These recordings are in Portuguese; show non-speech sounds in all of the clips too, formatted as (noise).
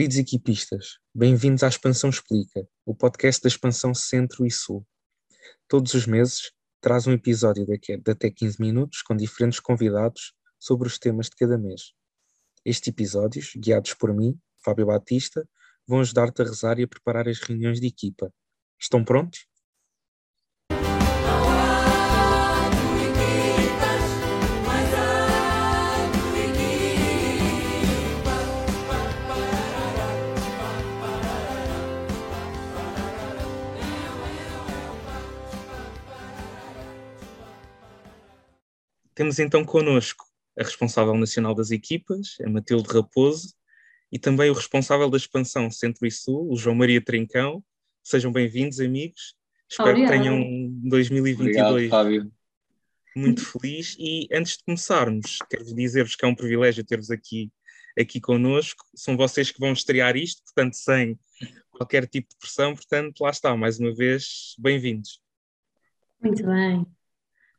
Queridos equipistas, bem-vindos à Expansão Explica, o podcast da Expansão Centro e Sul. Todos os meses traz um episódio de até 15 minutos com diferentes convidados sobre os temas de cada mês. Estes episódios, guiados por mim, Fábio Batista, vão ajudar-te a rezar e a preparar as reuniões de equipa. Estão prontos? Temos então connosco a responsável nacional das equipas, a Matilde Raposo, e também o responsável da expansão Centro e Sul, o João Maria Trincão. Sejam bem-vindos, amigos. Espero Obrigada. que tenham um 2022 Obrigado, muito feliz. E antes de começarmos, quero dizer-vos que é um privilégio ter-vos aqui, aqui connosco. São vocês que vão estrear isto, portanto, sem qualquer tipo de pressão. Portanto, lá está, mais uma vez, bem-vindos. Muito bem.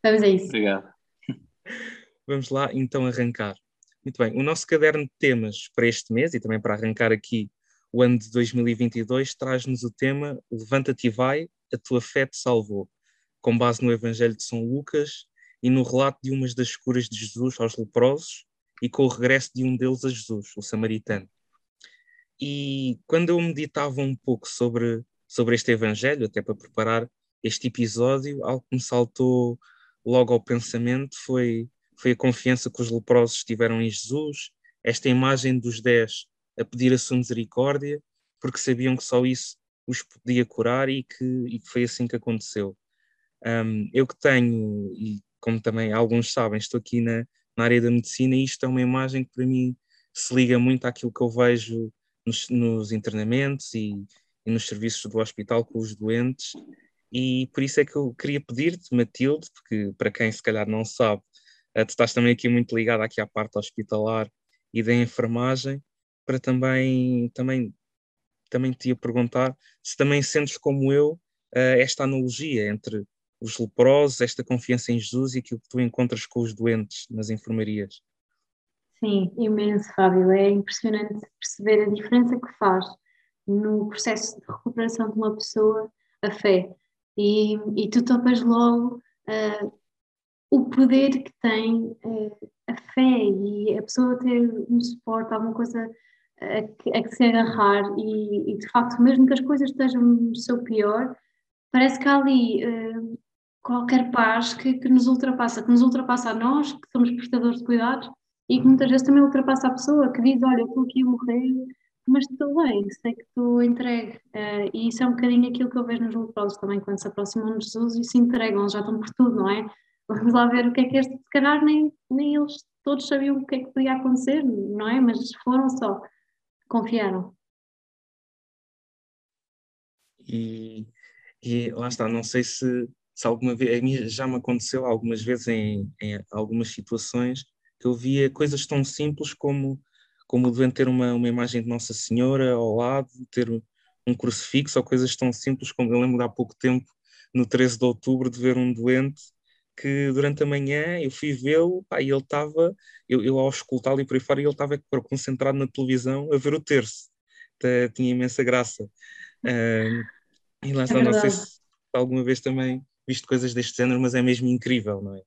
Vamos a isso. Obrigado. Vamos lá então arrancar. Muito bem, o nosso caderno de temas para este mês e também para arrancar aqui o ano de 2022 traz-nos o tema Levanta-te e vai, a tua fé te salvou, com base no Evangelho de São Lucas e no relato de umas das curas de Jesus aos leprosos e com o regresso de um deles a Jesus, o samaritano. E quando eu meditava um pouco sobre, sobre este Evangelho, até para preparar este episódio, algo que me saltou logo ao pensamento foi, foi a confiança que os leprosos tiveram em Jesus, esta imagem dos dez a pedir a sua misericórdia, porque sabiam que só isso os podia curar e que, e que foi assim que aconteceu. Um, eu que tenho, e como também alguns sabem, estou aqui na, na área da medicina e isto é uma imagem que para mim se liga muito àquilo que eu vejo nos, nos internamentos e, e, nos serviços do hospital com os doentes e por isso é que eu queria pedir-te, Matilde, porque para quem se calhar não sabe, eh, tu estás também aqui muito ligada aqui à parte hospitalar e da enfermagem, para também, também, também te ia perguntar se também sentes como eu eh, esta analogia entre os leprosos, esta confiança em Jesus e aquilo que tu encontras com os doentes nas enfermarias. Sim, imenso, Fábio. É impressionante perceber a diferença que faz no processo de recuperação de uma pessoa a fé e, e tu topas logo uh, o poder que tem uh, a fé e a pessoa ter um suporte, alguma coisa a que, a que se agarrar e, e, de facto mesmo que as coisas estejam no seu pior, parece que há ali uh, qualquer paz que, que, nos ultrapassa, que nos ultrapassa a nós, que somos prestadores de cuidados e que muitas vezes também ultrapassa a pessoa que diz, olha, eu estou aqui a morrer mas estou bem, sei que estou entregue. Uh, e isso é um bocadinho aquilo que eu vejo nos leprosos também, quando se aproximam de Jesus e se entregam, já estão por tudo, não é? (laughs) Vamos lá ver o que é que este, se calhar nem, nem eles todos sabiam o que é que podia acontecer, não é? Mas foram só, confiaram. E, e lá está, não sei se, se alguma vez, a mim já me aconteceu algumas vezes em, em algumas situações que eu via coisas tão simples como como devem ter uma, uma imagem de Nossa Senhora ao lado, ter um crucifixo ou coisas tão simples como eu lembro de há pouco tempo, no 13 de outubro, de ver um doente que durante a manhã eu fui vê-lo e ele estava, eu, eu ao escutá-lo e por aí fora, ele estava concentrado na televisão a ver o terço. Tinha imensa graça. Uh, e lá é está, é não sei se alguma vez também visto coisas deste género, mas é mesmo incrível, não é?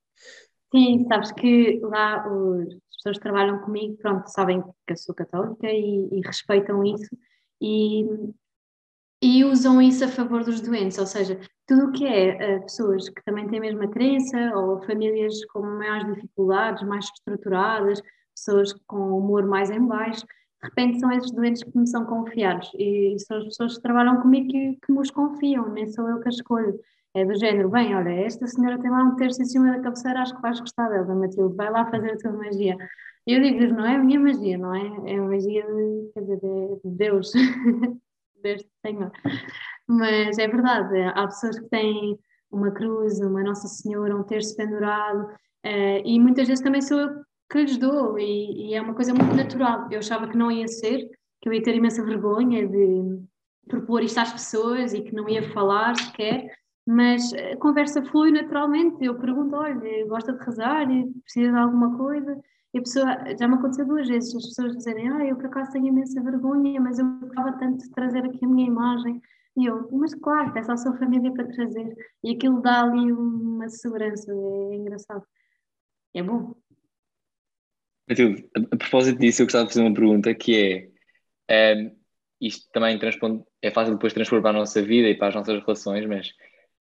Sim, sabes que lá os, pessoas que trabalham comigo, pronto, sabem que eu sou católica e, e respeitam isso e, e, usam isso a favor dos doentes, ou seja, tudo o que é uh, pessoas que também têm a mesma crença ou famílias com maiores dificuldades, mais estruturadas, pessoas com humor mais em baixo, de repente são esses doentes que me são confiados e, são as pessoas que trabalham comigo que, que me confiam, nem sou eu que a escolho. É do género, bem, olha, esta senhora tem lá um terço em cima da cabeceira, acho que vais gostar dela, Matilde, vai lá fazer a tua magia. Eu digo-lhes, não é a minha magia, não é? É a magia de, quer dizer, de Deus, (laughs) deste Senhor. Mas é verdade, há pessoas que têm uma cruz, uma Nossa Senhora, um terço pendurado, uh, e muitas vezes também sou eu que lhes dou, e, e, é uma coisa muito natural. Eu achava que não ia ser, que eu ia ter imensa vergonha de propor isto às pessoas e que não ia falar sequer, mas a conversa flui naturalmente. Eu pergunto: olha, gosta de rezar? Precisa de alguma coisa? E a pessoa, já me aconteceu duas vezes, as pessoas dizerem, ah, eu por acaso tenho imensa vergonha, mas eu gostava tanto de trazer aqui a minha imagem. E eu, mas claro, só a sua família para trazer. E aquilo dá ali uma segurança, é engraçado. É bom. Matilde, a, propósito disso, eu gostava de fazer uma pergunta que é, um, isto também é fácil depois transpor para a nossa vida e para as nossas relações, mas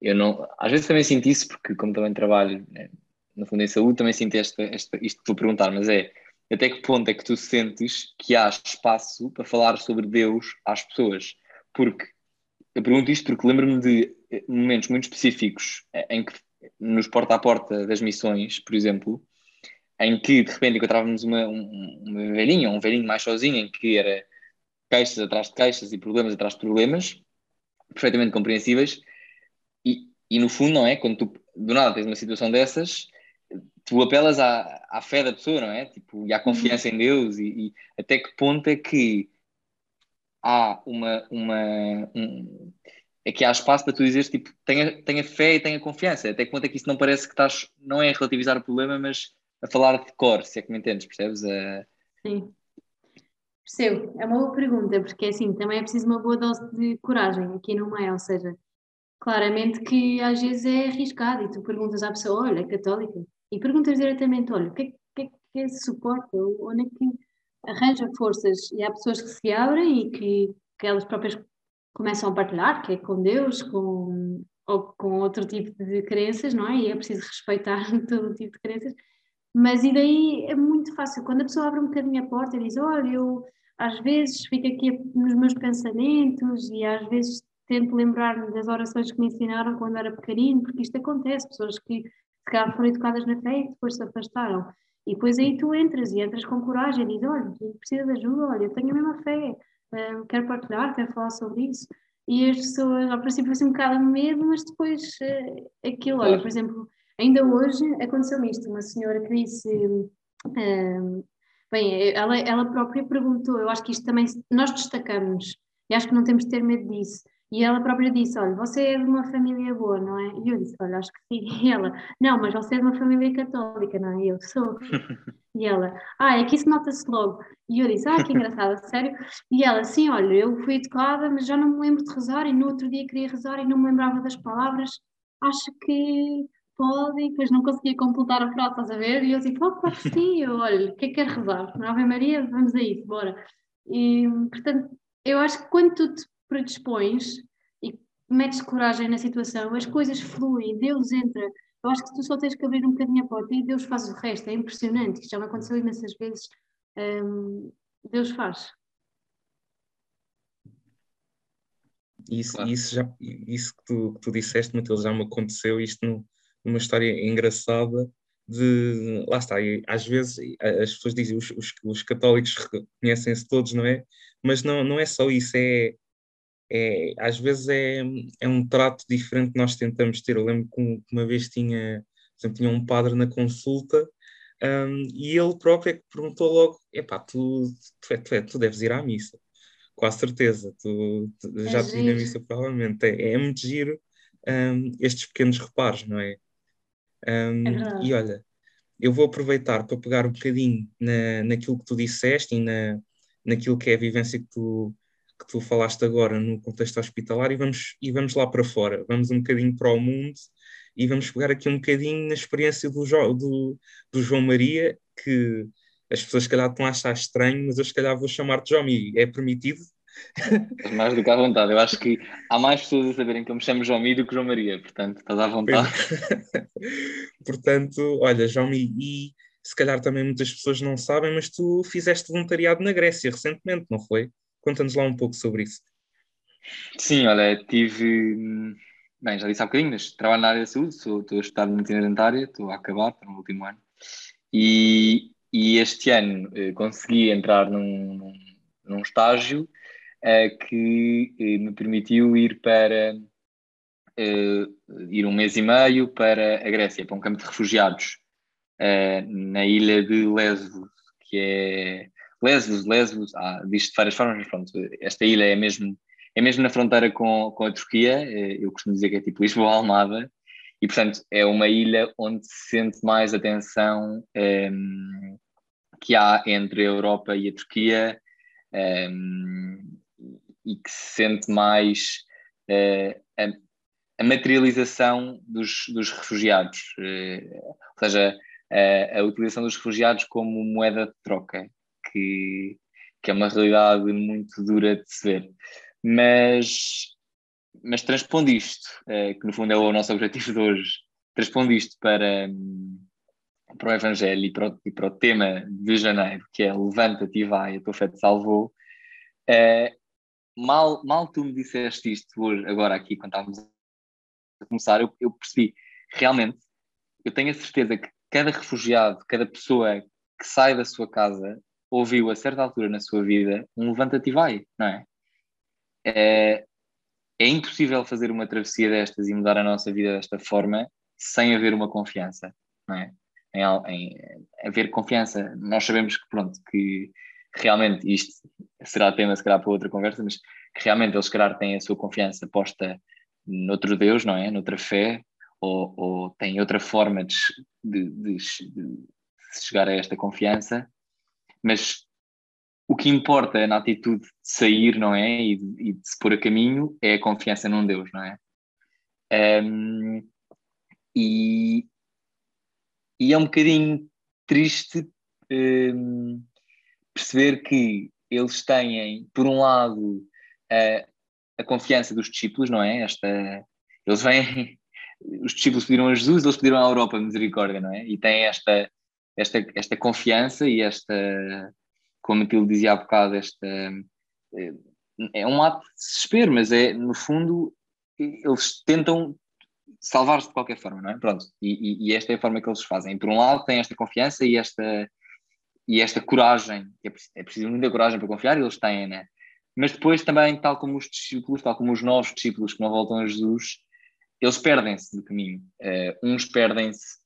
eu não, às vezes também sinto isso, porque como também trabalho né, no fundo em saúde, também sinto esta, esta, isto que vou perguntar, mas é até que ponto é que tu sentes que há espaço para falar sobre Deus às pessoas? Porque eu pergunto isto porque lembro-me de eh, momentos muito específicos eh, em que nos porta a porta das missões, por exemplo, em que de repente encontrávamos uma, um, uma velhinha, um velhinho mais sozinho, em que era queixas atrás de queixas e problemas atrás de problemas, perfeitamente compreensíveis, e, no fundo, não é? Quando tu do nada tens uma situação dessas, tu apelas à, à fé da pessoa, não é? Tipo, e à confiança em Deus, e, e até que ponto é que há uma. uma um, é que há espaço para tu dizeres, tipo, tenha, tenha fé e tenha confiança. Até que ponto é que isso não parece que estás, não é a relativizar o problema, mas a falar de cor, se é que me entendes, percebes? Sim. Percebo, é uma boa pergunta, porque assim, também é preciso uma boa dose de coragem aqui no meio, ou seja, claramente que às vezes é arriscado e tu perguntas à pessoa, olha, é católica, e perguntas diretamente, olha, o que é que, é que é suporta, onde é que arranja forças, e há pessoas que se abrem e que, que elas próprias começam a partilhar, que é com Deus, com, ou com outro tipo de crenças, não é? E é preciso respeitar (laughs) todo tipo de crenças, mas e daí é muito fácil, quando a pessoa abre um bocadinho a porta e diz, olha, eu às vezes fico aqui nos meus pensamentos e às vezes tento lembrar-me das orações que me ensinaram quando era pequenino, porque isto acontece, pessoas que se calhar foram educadas na fé e depois se afastaram. E depois aí tu entras e entras com coragem e dizes, olha, precisa de ajuda, olha, eu tenho a mesma fé, uh, quero partilhar, quero falar sobre isso. E as pessoas, ao princípio, assim um bocado medo, mas depois uh, aquilo, olha, por exemplo, ainda hoje aconteceu isto, uma senhora que disse, uh, bem, ela, ela própria perguntou, eu acho que isto também, nós destacamos, e acho que não temos de ter medo disso, e ela própria disse: Olha, você é de uma família boa, não é? E eu disse: Olha, acho que sim. E ela: Não, mas você é de uma família católica, não é? E eu sou. (laughs) E ela: Ah, é que isso nota-se logo. E eu disse: Ah, que engraçado, sério? E ela: Sim, olha, eu fui educada, mas já não me lembro de rezar. E no outro dia queria rezar e não me lembrava das palavras. Acho que pode. E depois não conseguia completar a frase, estás a ver? E eu disse: Oh, claro que sim. Eu, olha, o que é que quer rezar? Ave Maria, vamos a isso, bora. E, portanto, eu acho que quando tu te predispões e metes coragem na situação, as coisas fluem, Deus entra. Eu acho que tu só tens que abrir um bocadinho a porta e Deus faz o resto. É impressionante. Isto já me aconteceu imensas vezes. Um, Deus faz. Isso, claro. isso, já, isso que, tu, que tu disseste, Matheus, já me aconteceu isto numa história engraçada de lá está, e às vezes as pessoas dizem os, os, os católicos reconhecem-se todos, não é? Mas não, não é só isso, é é, às vezes é, é um trato diferente que nós tentamos ter. Eu lembro que uma vez tinha, exemplo, tinha um padre na consulta um, e ele próprio é que perguntou logo: epá, tu, tu, é, tu, é, tu deves ir à missa, com a certeza, tu, tu é já te vi na missa provavelmente. É, é muito giro um, estes pequenos reparos, não é? Um, é e olha, eu vou aproveitar para pegar um bocadinho na, naquilo que tu disseste e na, naquilo que é a vivência que tu, que tu falaste agora no contexto hospitalar e vamos, e vamos lá para fora, vamos um bocadinho para o mundo e vamos pegar aqui um bocadinho na experiência do, jo, do, do João Maria, que as pessoas se calhar estão a achar estranho, mas eu se calhar vou chamar-te João Mi, é permitido? Mais do que à vontade, eu acho que há mais pessoas a saberem que eu me chamo João Mi do que João Maria, portanto estás à vontade. (laughs) portanto, olha, João Mi, e se calhar também muitas pessoas não sabem, mas tu fizeste voluntariado na Grécia recentemente, não foi? Conta-nos lá um pouco sobre isso. Sim, olha, tive. Bem, já disse há bocadinho, mas trabalho na área da saúde, sou, estou a estudar medicina dentária, estou a acabar, estou no último ano. E, e este ano eh, consegui entrar num, num, num estágio eh, que eh, me permitiu ir para. Eh, ir um mês e meio para a Grécia, para um campo de refugiados, eh, na ilha de Lesbos, que é Lesbos, Lesbos, ah, diz de várias formas, mas pronto, esta ilha é mesmo, é mesmo na fronteira com, com a Turquia, eh, eu costumo dizer que é tipo Lisboa-Almada, e portanto é uma ilha onde se sente mais a tensão, um, ehm, que há entre a Europa e a Turquia um, e que se sente mais uh, a, a, materialização dos, dos refugiados, uh, ou seja, a, a, utilização dos refugiados como moeda de troca, que, que é uma realidade muito dura de se ver. Mas, mas transpondo isto, uh, que no fundo é o nosso objetivo de hoje, transpondo isto para, para o Evangelho e para o, e para o tema de janeiro, que é levanta-te e vai, a tua fé te salvou, uh, mal, mal tu me disseste isto hoje, agora aqui, quando estávamos a começar, eu, eu percebi, realmente, eu tenho a certeza que cada refugiado, cada pessoa que sai da sua casa, ouviu a certa altura na sua vida um levanta-te e vai, não é? é? É impossível fazer uma travessia destas e mudar a nossa vida desta forma sem haver uma confiança, não é? Em, em, haver confiança. Nós sabemos que, pronto, que realmente isto será tema, se calhar, para outra conversa, mas que realmente eles, se calhar, têm a sua confiança posta noutro Deus, não é? Noutra fé, ou, ou têm outra forma de, de, de, de chegar a esta confiança, mas o que importa na atitude de sair, não é? E de, e de se pôr a caminho é a confiança num Deus, não é? Um, e, e é um bocadinho triste um, perceber que eles têm, por um lado, a, a confiança dos discípulos, não é? Esta, eles vêm, (laughs) os discípulos pediram a Jesus, eles pediram à Europa misericórdia, não é? E têm esta, esta, esta confiança e esta, como aquilo dizia há bocado, esta. Eh, é um ato de desespero, mas é, no fundo, eles tentam salvar-se de qualquer forma, não é? Pronto, e, e, esta é a forma que eles fazem. Por um lado, têm esta confiança e esta, e esta coragem, é, é preciso muita coragem para confiar, e eles têm, né? Mas depois também, tal como os discípulos, tal como os novos discípulos que não voltam a Jesus, eles perdem-se no caminho. Uh, uns perdem-se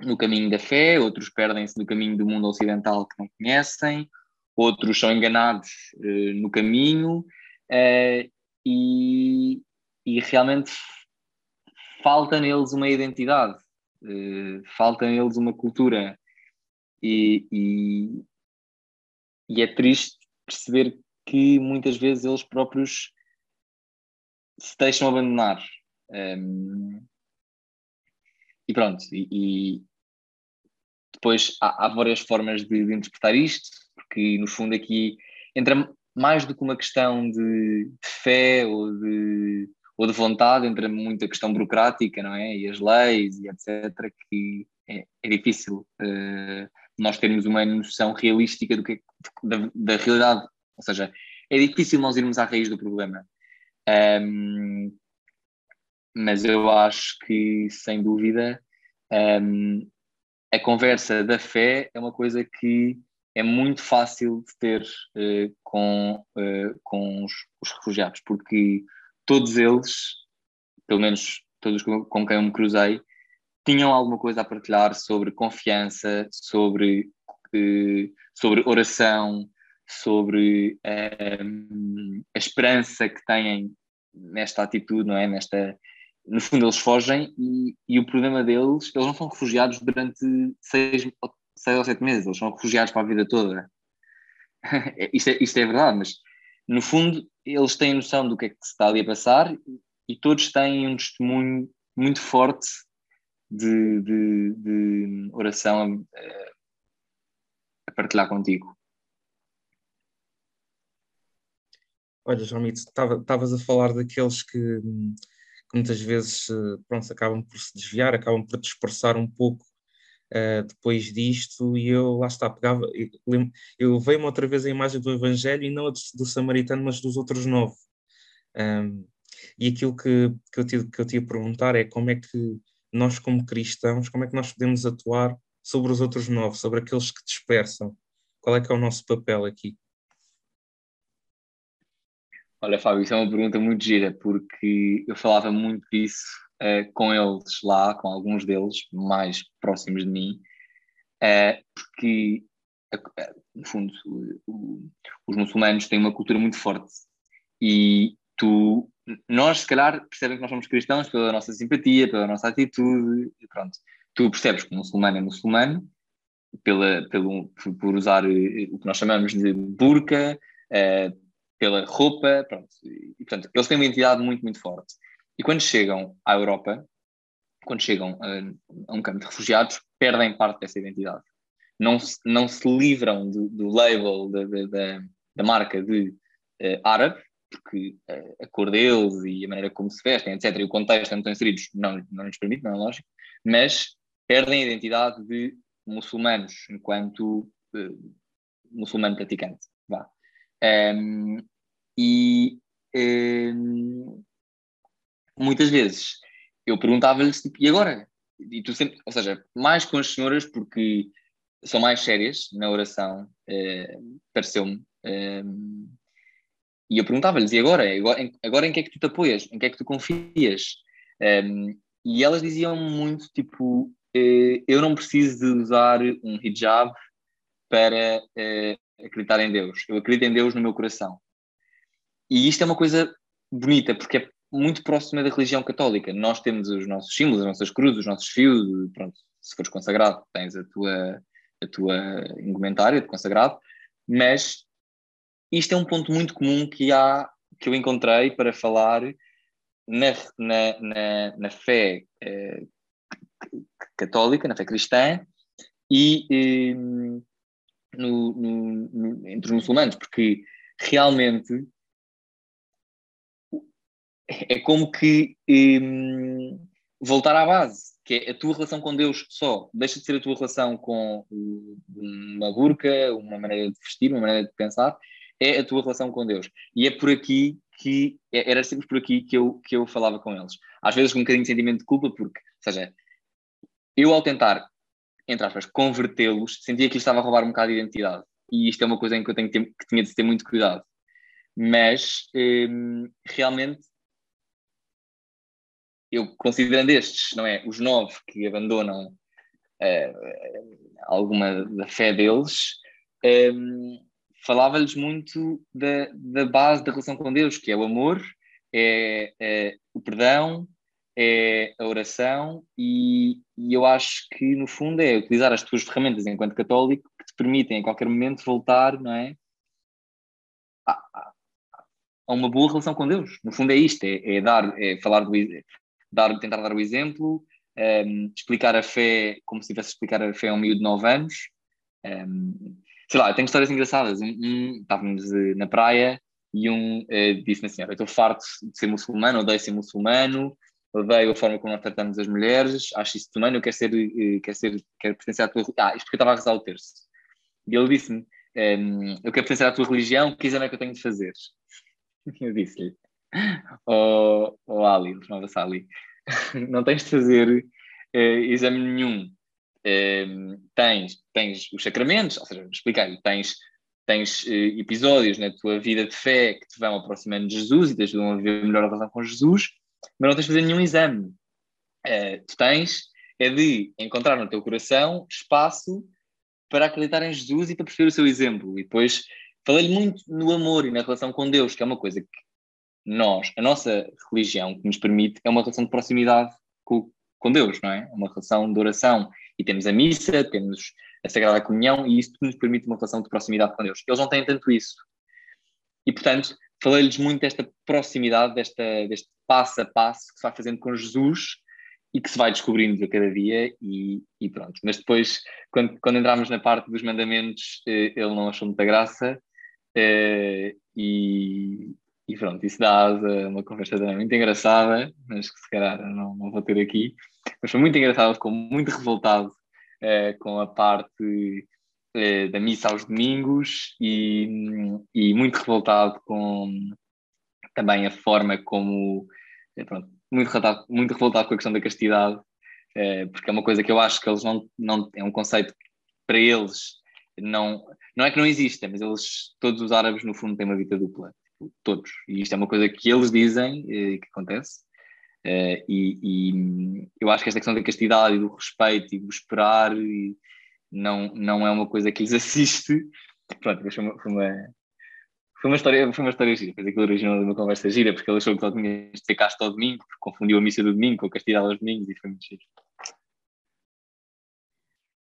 no caminho da fé, outros perdem-se no caminho do mundo ocidental que não conhecem, outros são enganados uh, no caminho uh, e, e realmente falta neles uma identidade, falta neles uma cultura e, e, e é triste perceber que muitas vezes eles próprios se deixam abandonar. Um, e pronto, e depois há, há, várias formas de, de, interpretar isto, porque no fundo aqui entra mais do que uma questão de, de fé ou de, ou de vontade, entra muita questão burocrática, não é? E as leis e etc., que é, é difícil uh, nós termos uma noção realística do que, da, da realidade. Ou seja, é difícil nós irmos à raiz do problema. Um, mas eu acho que, sem dúvida, um, a conversa da fé é uma coisa que é muito fácil de ter uh, com, uh, com os, os, refugiados, porque todos eles, pelo menos todos com, quem eu me cruzei, tinham alguma coisa a partilhar sobre confiança, sobre, uh, sobre oração, sobre a esperança que têm nesta atitude, não é? Nesta, no fundo, eles fogem e, e, o problema deles, eles não são refugiados durante seis, seis ou sete meses, eles são refugiados para a vida toda. (laughs) isto, é, isto é verdade, mas no fundo, eles têm noção do que é que se está ali a passar e todos têm um testemunho muito forte de, de, de oração a, a, partilhar contigo. Olha, João Mito, estavas a falar daqueles que, que, muitas vezes eh, pronto, acabam por se desviar, acabam por dispersar um pouco uh, depois disto, e eu lá está, pegava, eu, eu veio-me outra vez a imagem do Evangelho e não a do, do samaritano, mas dos outros nove. Um, e aquilo que, que, eu te, que eu te ia perguntar é como é que nós, como cristãos, como é que nós podemos atuar sobre os outros nove, sobre aqueles que dispersam? Qual é que é o nosso papel aqui? Olha, Fábio, isso é uma pergunta muito gira, porque eu falava muito disso uh, com eles lá, com alguns deles mais próximos de mim, uh, porque, uh, no fundo, os muçulmanos têm uma cultura muito forte e tu nós, se calhar, percebem que nós somos cristãos pela nossa simpatia, pela nossa atitude, pronto. Tu percebes que o muçulmano é muçulmano pela, pelo, por usar o que nós chamamos de burca, pela roupa, pronto. E, portanto, eles têm uma identidade muito, muito forte. E quando chegam à Europa, quando chegam a, a um campo de refugiados, perdem parte dessa identidade. Não se, não se livram do, do label da, da, da, marca de uh, árabe, porque uh, a cor deles e a maneira como se vestem, etc., e o contexto onde estão inseridos não, não lhes permite, não é lógico, mas perdem a identidade de muçulmanos enquanto muçulmano praticante. Vá. Um, e um, muitas vezes eu perguntava-lhes, tipo, e agora? E tu sempre, ou seja, mais com as senhoras, porque são mais sérias na oração, eh, pareceu-me. Eh, e eu perguntava-lhes, e agora? agora? Agora em que é que tu te apoias? Em que é que tu confias? Eh, e elas diziam muito, tipo, eh, eu não preciso de usar um hijab para eh, acreditar em Deus. Eu acredito em Deus no meu coração. E isto é uma coisa bonita, porque é muito próxima da religião católica. Nós temos os nossos símbolos, as nossas cruzes, os nossos fios, pronto, se fores consagrado, tens a tua, a tua indumentária de consagrado, mas isto é um ponto muito comum que há, que eu encontrei para falar na, na, na, na fé eh, católica, na fé cristã e eh, no, no, no, entre os muçulmanos, porque realmente é como que um, voltar à base, que é a tua relação com Deus só. Deixa de ser a tua relação com uma burca, uma maneira de vestir, uma maneira de pensar, é a tua relação com Deus. E é por aqui que, é, era sempre por aqui que eu, que eu falava com eles. Às vezes com um bocadinho de sentimento de culpa, porque, ou seja, eu ao tentar, entre aspas, convertê-los, sentia que lhes estava a roubar um bocado de identidade. E isto é uma coisa em que eu tenho que, ter, que tinha de ter muito cuidado. Mas, hum, realmente, eu considerando estes, não é, os nove que abandonam uh, alguma da fé deles, um, falava-lhes muito da, da base da relação com Deus, que é o amor, é, é o perdão, é a oração e, e, eu acho que no fundo é utilizar as tuas ferramentas enquanto católico que te permitem a qualquer momento voltar, não é? A, a uma boa relação com Deus. No fundo é isto, é, é dar, é falar do, dar, tentar dar o exemplo, um, ehm, explicar a fé como se tivesse a explicar a fé a um miúdo de 9 anos. Um, ehm, sei lá, tenho histórias engraçadas. Um, um estávamos uh, na praia e um uh, disse-me assim: Eu estou farto de ser muçulmano, odeio ser muçulmano, odeio a forma como nós tratamos as mulheres, acho isso também, eu quero ser, uh, quero, ser quero pertencer à tua Ah, isto porque eu estava a rezar o terço. E ele disse-me: um, Eu quero pertencer à tua religião, que exame é que eu tenho de fazer? (laughs) Eu disse-lhe: oh, oh Ali, chamava-se Ali, (laughs) não tens de fazer uh, exame nenhum. Uh, tens, tens os sacramentos, ou seja, explicar-lhe, tens, tens uh, episódios na tua vida de fé que te vão aproximando de Jesus e te ajudam a viver melhor a relação com Jesus, mas não tens de fazer nenhum exame. Uh, tu tens é de encontrar no teu coração espaço para acreditar em Jesus e para perceber o seu exemplo. E depois falei-lhe muito no amor e na relação com Deus, que é uma coisa que nós, a nossa religião que nos permite é uma relação de proximidade com, com Deus, não é? Uma relação de oração. E temos a missa, temos a Sagrada Comunhão, e isso nos permite uma relação de proximidade com Deus. Eles não têm tanto isso. E, portanto, falei-lhes muito desta proximidade, desta, deste passo a passo que se vai fazendo com Jesus e que se vai descobrindo a cada dia e, e pronto. Mas depois, quando, quando entramos na parte dos mandamentos, eh, ele não achou muita graça eh, e, e pronto, isso dá a uma conversa também muito engraçada, mas que se calhar não, não vou ter aqui. Mas foi muito engraçado, ficou muito revoltado eh, com a parte eh, da missa aos domingos e, e muito revoltado com também a forma como. Eh, pronto, muito revoltado, muito revoltado com a questão da castidade, porque é uma coisa que eu acho que eles não. não é um conceito que para eles não. Não é que não exista, mas eles, todos os árabes, no fundo, têm uma vida dupla todos. E isto é uma coisa que eles dizem eh, que acontece. E, e, eu acho que esta questão da castidade e do respeito e do esperar e não, não é uma coisa que lhes assiste. (laughs) Pronto, mas foi uma, foi uma, foi uma história, foi uma história gira. Depois aquilo originou uma conversa gira, porque ele achou que só tinha de ser casto ao domingo, porque confundiu a missa do domingo com a castidade aos domingos e foi muito giro.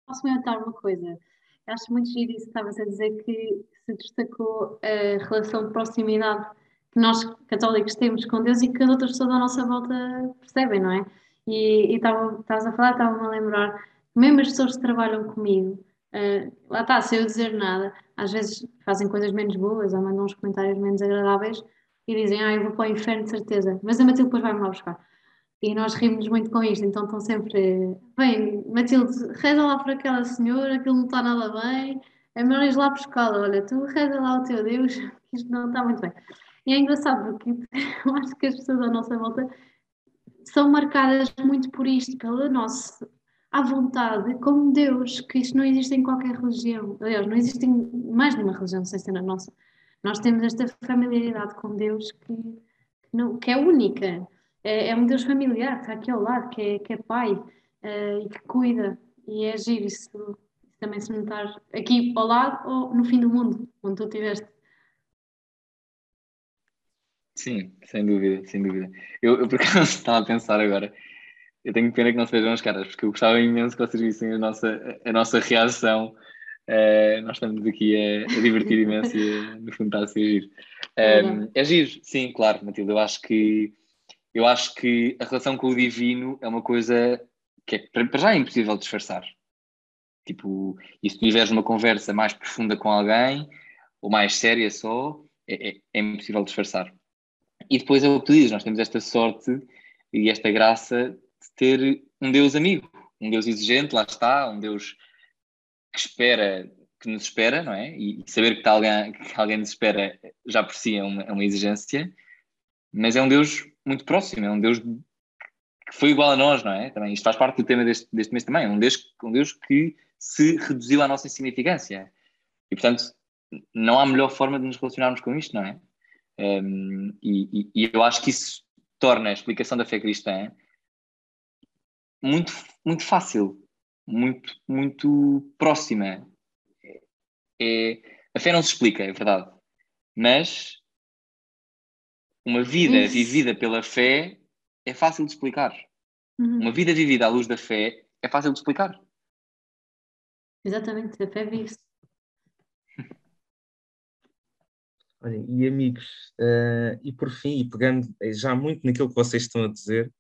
Posso comentar uma coisa? Acho muito giro isso, estavas a dizer que se destacou a relação de proximidade que nós católicos temos com Deus e que as outras pessoas à nossa volta percebem, não é? E estavas a falar, estava-me a lembrar, mesmo as pessoas que trabalham comigo, uh, lá está, sem eu dizer nada, às vezes fazem coisas menos boas ou mandam uns comentários menos agradáveis e dizem, ah, eu vou para o inferno de certeza, mas a Matilde depois vai-me lá buscar. E nós rimos muito com isto, então estão sempre, bem, Matilde, reza lá por aquela senhora, aquilo não está nada bem, é melhor ir lá buscá-la, olha, tu reza lá o teu Deus, (laughs) isto não está muito bem. E é engraçado porque (laughs) eu acho que as pessoas à nossa volta são marcadas muito por isto, pela nossa à vontade, como Deus, que isto não existe em qualquer religião. Aliás, não existe em mais nenhuma religião, sem ser na nossa. Nós temos esta familiaridade com Deus que, não, que é única. É, é, um Deus familiar, que está aqui ao lado, que é, que é pai uh, e que cuida. E é agir isso também se notar aqui ao lado ou no fim do mundo, onde tu estiveste. Sim, sem dúvida, sem dúvida. Eu, eu por acaso (laughs) estava a pensar agora, eu tenho pena que não se vejam as caras, porque eu gostava imenso que vocês vissem a nossa, a nossa reação. Uh, nós estamos aqui a, a divertir imenso e a, no fundo está a ser. Um, é giro, sim, claro, Matilde. Eu acho que eu acho que a relação com o divino é uma coisa que é, para já é impossível disfarçar. Tipo, e se tiveres uma conversa mais profunda com alguém, ou mais séria só, é, é, é impossível disfarçar. E depois é o que tu dizes, nós temos esta sorte e esta graça ter um Deus amigo, um Deus exigente, lá está, um Deus que espera, que nos espera, não é? E, saber que, alguém, que alguém nos espera já por si é uma, é uma exigência, mas é um Deus muito próximo, é um Deus que foi igual a nós, não é? Também, isto faz parte do tema deste, deste mês também, é um Deus, um Deus que se reduziu à nossa insignificância. E, portanto, não há melhor forma de nos relacionarmos com isto, não é? Um, e, e, eu acho que isso torna a explicação da fé cristã muito, muito fácil, muito, muito próxima. É, a fé não se explica, é verdade, mas uma vida isso. vivida pela fé é fácil de explicar. Uhum. Uma vida vivida à luz da fé é fácil de explicar. Exatamente, a fé vive-se. Olha, e amigos, uh, e por fim, e pegando já muito naquilo que vocês estão a dizer,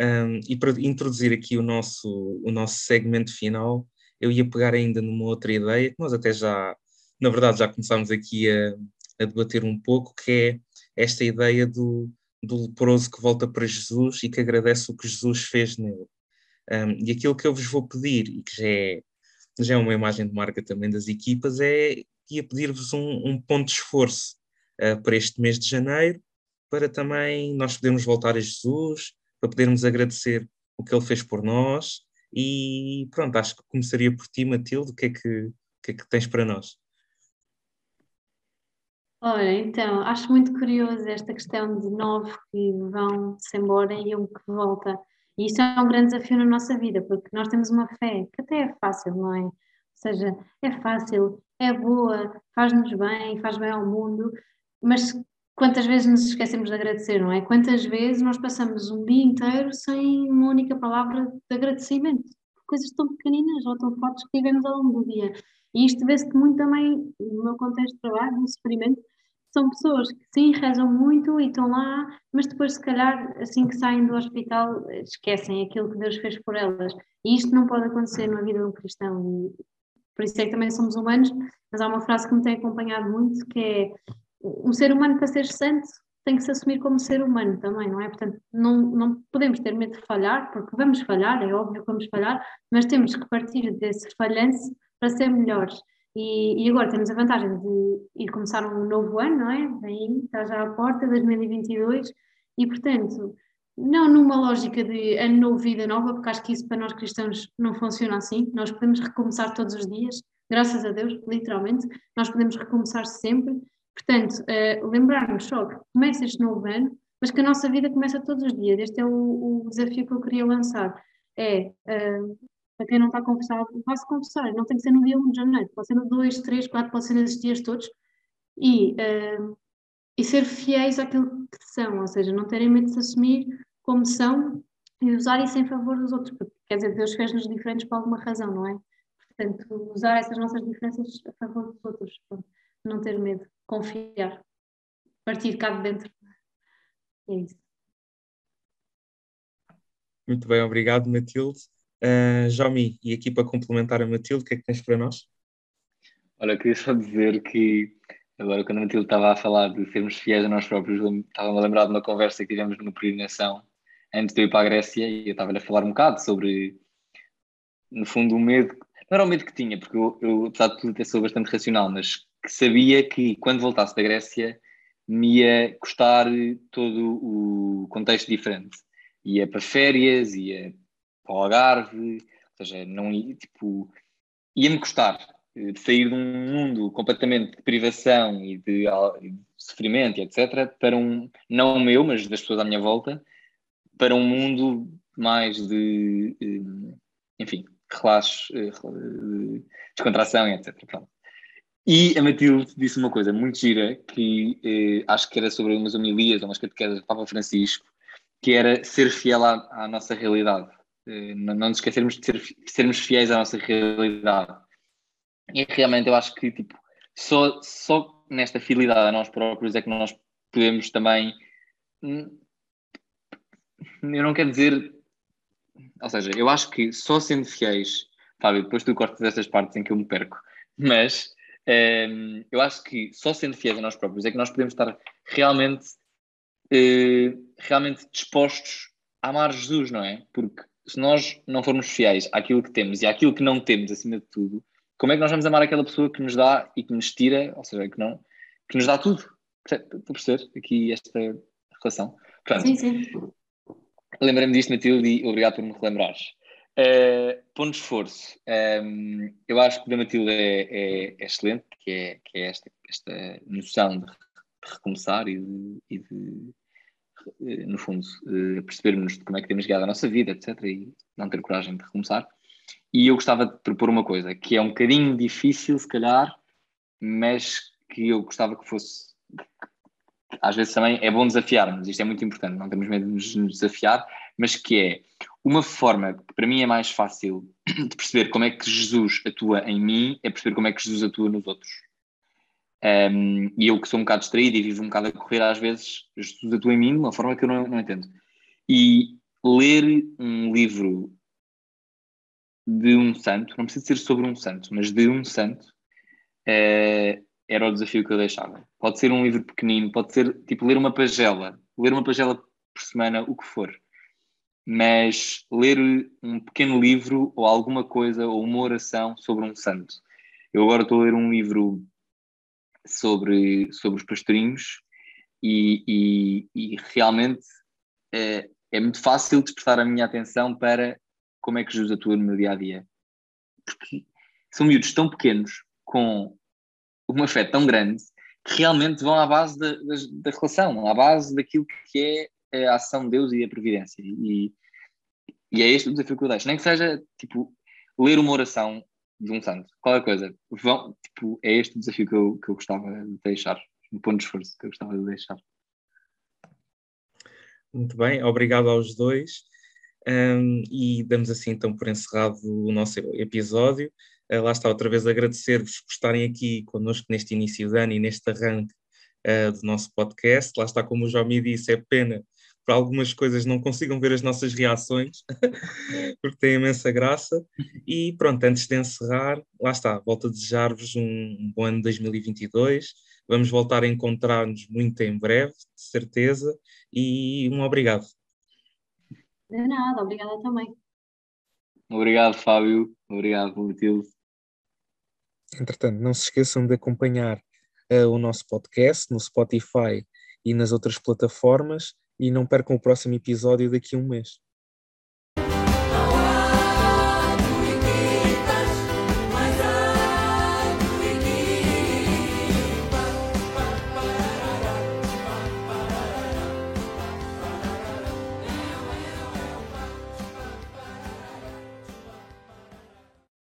um, e para introduzir aqui o nosso, o nosso segmento final, eu ia pegar ainda numa outra ideia, que nós até já, na verdade, já começámos aqui a, a debater um pouco, que é esta ideia do, do leproso que volta para Jesus e que agradece o que Jesus fez nele. Um, e aquilo que eu vos vou pedir, e que já é, já é uma imagem de marca também das equipas, é ia pedir-vos um, um, ponto de esforço uh, para este mês de janeiro, para também nós podermos voltar a Jesus, para podermos agradecer o que ele fez por nós. E pronto, acho que começaria por ti, Matilde, o que é que, o que, é que tens para nós? Olha, então, acho muito curioso esta questão de nove que vão-se embora e um que volta. E isso é um grande desafio na nossa vida, porque nós temos uma fé que até é fácil, não é? Ou seja, é fácil é boa, faz-nos bem, faz bem ao mundo, mas quantas vezes nos esquecemos de agradecer, não é? Quantas vezes nós passamos um dia inteiro sem uma única palavra de agradecimento? Coisas tão pequeninas ou tão fortes que vivemos ao longo do dia. E isto vê-se muito também no meu contexto de trabalho, no sofrimento. São pessoas que sim, rezam muito e estão lá, mas depois, se calhar, assim que saem do hospital, esquecem aquilo que Deus fez por elas. E isto não pode acontecer na vida de um cristão. E por isso é que também somos humanos, mas há uma frase que me tem acompanhado muito que é um ser humano para ser santo tem que se assumir como ser humano também, não é? Portanto, não, não podemos ter medo de falhar, porque vamos falhar, é óbvio que vamos falhar, mas temos que partir desse falhanço para ser melhores. E, e, agora temos a vantagem de ir começar um novo ano, não é? Vem, está já à porta, 2022, e portanto, não numa lógica de ano novo, vida nova, porque acho que isso para nós cristãos não funciona assim. Nós podemos recomeçar todos os dias, graças a Deus, literalmente, nós podemos recomeçar sempre. Portanto, uh, lembrar-nos só que começa este novo ano, mas que a nossa vida começa todos os dias. Este é o, o desafio que eu queria lançar. É, uh, para quem não está conversado, vá-se conversar. Não tem que ser no dia 1 de janeiro, pode ser no 2, 3, 4, pode ser nesses dias todos. E, uh, e ser fiéis àquilo que são, ou seja, não terem medo de se assumir como são e usar isso em favor dos outros. Porque, quer dizer, Deus fez-nos diferentes por alguma razão, não é? Portanto, usar essas nossas diferenças a favor dos outros. Não ter medo, confiar, partir cá de dentro. É isso. Muito bem, obrigado, Matilde. Uh, Jomi, e aqui para complementar a Matilde, o que é que tens para nós? Olha, queria só dizer que agora quando a Matilde estava a falar de sermos fiéis a nós próprios, estava-me a lembrar de uma conversa que tivemos no Peregrinação antes de eu ir para a Grécia e eu estava a falar um bocado sobre, no fundo, o medo. Não era o medo que tinha, porque eu, eu apesar de tudo, até sou bastante racional, mas que sabia que quando voltasse da Grécia me ia custar todo o contexto diferente. Ia para férias, ia para o Algarve, ou seja, não ia, tipo, ia-me custar de sair de um mundo completamente de privação e de, de sofrimento, etc., para um, não o meu, mas das pessoas à minha volta, para um mundo mais de, eh, enfim, relaxo, eh, de descontração, etc. Pronto. E a Matilde disse uma coisa muito gira, que eh, acho que era sobre umas homilias ou umas catequeses do Papa Francisco, que era ser fiel à, à nossa realidade. Eh, não, não nos esquecermos de ser, sermos fiéis à nossa realidade. E realmente eu acho que tipo, só, só nesta fidelidade a nós próprios é que nós podemos também. Hum, eu não quero dizer. Ou seja, eu acho que só sendo fiéis, Fábio, depois tu cortas essas partes em que eu me perco, mas um, eu acho que só sendo fiéis a nós próprios é que nós podemos estar realmente, uh, realmente dispostos a amar Jesus, não é? Porque se nós não formos fiéis àquilo que temos e àquilo que não temos, acima de tudo, como é que nós vamos amar aquela pessoa que nos dá e que nos tira, ou seja, que, não, que nos dá tudo? Estou a perceber aqui esta relação. Portanto, sim, sim. Lembrei-me disto, Matilde, e obrigado por me relembrares. Uh, ponto de esforço. Um, ehm, eu acho que o da Matilde é, é, é, excelente, que é, que é esta, esta noção de, de recomeçar e de, e de eh, no fundo, uh, percebermos como é que temos guiado a nossa vida, etc. E não ter coragem de recomeçar. E eu gostava de propor uma coisa, que é um bocadinho difícil, se calhar, mas que eu gostava que fosse. Às vezes também é bom desafiarmos, isto é muito importante, não temos medo de nos desafiar, mas que é uma forma que para mim é mais fácil (clears throat) de perceber como é que Jesus atua em mim, é perceber como é que Jesus atua nos outros. Um, e eu que sou um bocado distraído e vivo um bocado a correr às vezes, Jesus atua em mim de uma forma que eu não, não entendo. E ler um livro de um santo, não precisa ser sobre um santo, mas de um santo, é, era o desafio que eu deixava. Pode ser um livro pequenino, pode ser tipo ler uma pagela, ler uma pagela por semana, o que for. Mas ler um pequeno livro ou alguma coisa ou uma oração sobre um santo. Eu agora estou a ler um livro sobre, sobre os pastorinhos e, e, e realmente é, é muito fácil despertar a minha atenção para como é que Jesus atua no meu dia a dia. Porque são miúdos tão pequenos, com uma fé tão grande, que realmente vão à base da, da, da relação, à base daquilo que é a ação de Deus e a providência. E, e é este o desafio que eu deixo. Nem que seja, tipo, ler uma oração de um santo, qualquer coisa. Vão, tipo, é este o desafio que eu, que eu gostava de deixar, um ponto de esforço que eu gostava de deixar. Muito bem, obrigado aos dois. Um, e damos assim então por encerrado o nosso episódio. Uh, lá está outra vez agradecer-vos por estarem aqui connosco neste início de ano e neste arranque uh, do nosso podcast. Lá está, como o João disse, é pena para algumas coisas não consigam ver as nossas reações, (laughs) porque tem imensa graça. E pronto, antes de encerrar, lá está, volto a desejar-vos um, um bom ano 2022. Vamos voltar a encontrar-nos muito em breve, de certeza, e um obrigado. De nada, obrigada também. Obrigado, Fábio. Obrigado, Matilde. Entretanto, não se esqueçam de acompanhar uh, o nosso podcast no Spotify e nas outras plataformas e não percam o próximo episódio daqui a um mês.